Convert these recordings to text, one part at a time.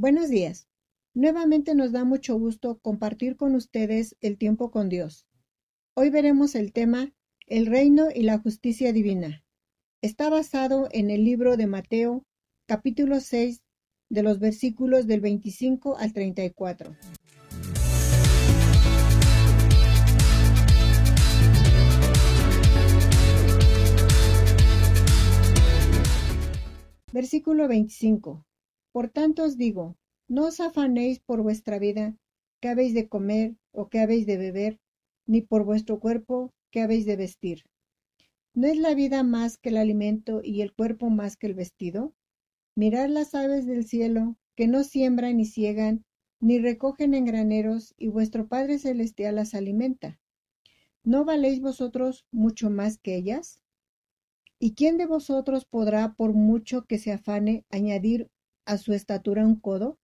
Buenos días. Nuevamente nos da mucho gusto compartir con ustedes el tiempo con Dios. Hoy veremos el tema El reino y la justicia divina. Está basado en el libro de Mateo, capítulo 6, de los versículos del 25 al 34. Versículo 25. Por tanto os digo, no os afanéis por vuestra vida, qué habéis de comer o qué habéis de beber, ni por vuestro cuerpo, qué habéis de vestir. ¿No es la vida más que el alimento y el cuerpo más que el vestido? Mirad las aves del cielo, que no siembran ni ciegan, ni recogen en graneros, y vuestro Padre Celestial las alimenta. ¿No valéis vosotros mucho más que ellas? ¿Y quién de vosotros podrá, por mucho que se afane, añadir a su estatura un codo?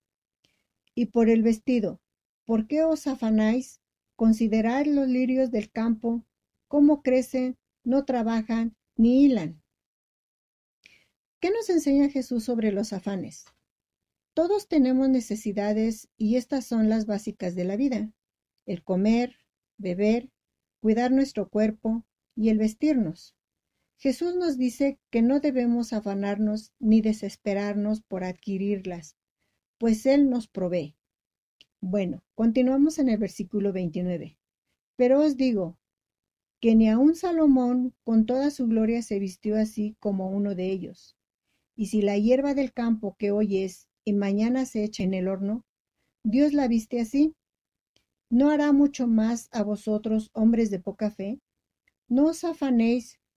Y por el vestido, ¿por qué os afanáis? Considerad los lirios del campo, cómo crecen, no trabajan, ni hilan. ¿Qué nos enseña Jesús sobre los afanes? Todos tenemos necesidades y estas son las básicas de la vida. El comer, beber, cuidar nuestro cuerpo y el vestirnos. Jesús nos dice que no debemos afanarnos ni desesperarnos por adquirirlas, pues Él nos provee. Bueno, continuamos en el versículo 29. Pero os digo que ni aun Salomón con toda su gloria se vistió así como uno de ellos. Y si la hierba del campo que hoy es y mañana se echa en el horno, Dios la viste así, ¿no hará mucho más a vosotros, hombres de poca fe? No os afanéis,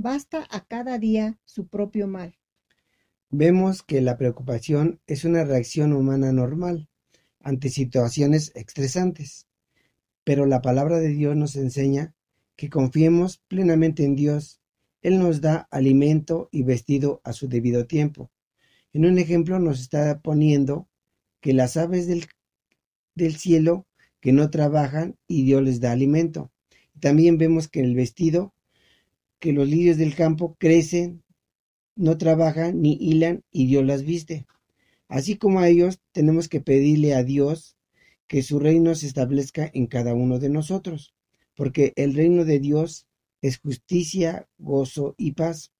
Basta a cada día su propio mal. Vemos que la preocupación es una reacción humana normal ante situaciones estresantes. Pero la palabra de Dios nos enseña que confiemos plenamente en Dios. Él nos da alimento y vestido a su debido tiempo. En un ejemplo nos está poniendo que las aves del, del cielo que no trabajan y Dios les da alimento. También vemos que el vestido, que los lirios del campo crecen, no trabajan ni hilan y Dios las viste. Así como a ellos, tenemos que pedirle a Dios que su reino se establezca en cada uno de nosotros, porque el reino de Dios es justicia, gozo y paz.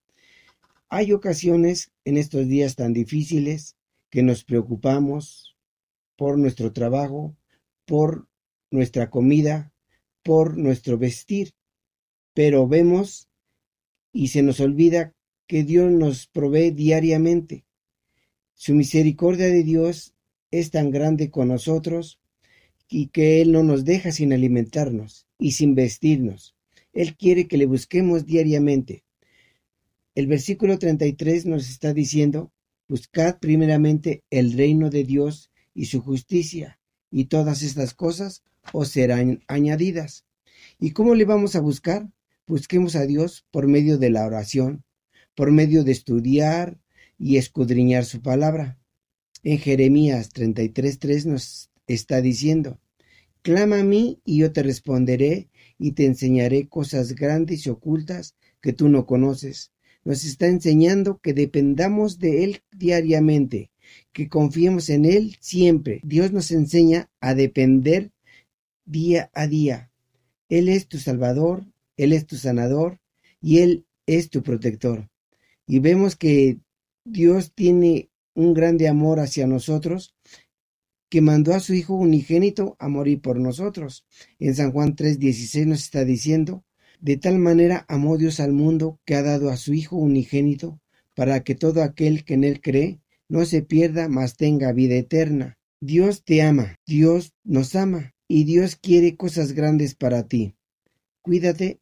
Hay ocasiones en estos días tan difíciles que nos preocupamos por nuestro trabajo, por nuestra comida, por nuestro vestir, pero vemos y se nos olvida que Dios nos provee diariamente su misericordia de Dios es tan grande con nosotros y que Él no nos deja sin alimentarnos y sin vestirnos. Él quiere que le busquemos diariamente. El versículo 33 nos está diciendo, buscad primeramente el reino de Dios y su justicia, y todas estas cosas os serán añadidas. ¿Y cómo le vamos a buscar? Busquemos a Dios por medio de la oración, por medio de estudiar, y escudriñar su palabra. En Jeremías 33.3 nos está diciendo, Clama a mí y yo te responderé y te enseñaré cosas grandes y ocultas que tú no conoces. Nos está enseñando que dependamos de Él diariamente, que confiemos en Él siempre. Dios nos enseña a depender día a día. Él es tu Salvador, Él es tu sanador y Él es tu protector. Y vemos que Dios tiene un grande amor hacia nosotros que mandó a su Hijo unigénito a morir por nosotros. En San Juan 3:16 nos está diciendo, de tal manera amó Dios al mundo que ha dado a su Hijo unigénito para que todo aquel que en él cree no se pierda, mas tenga vida eterna. Dios te ama, Dios nos ama y Dios quiere cosas grandes para ti. Cuídate,